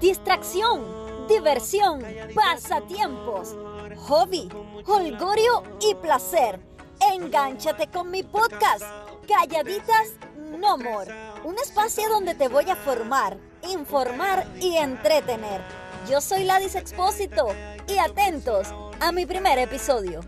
distracción, diversión, pasatiempos, hobby, holgorio y placer. Engánchate con mi podcast, Calladitas No More, un espacio donde te voy a formar, informar y entretener. Yo soy Ladis Expósito y atentos a mi primer episodio.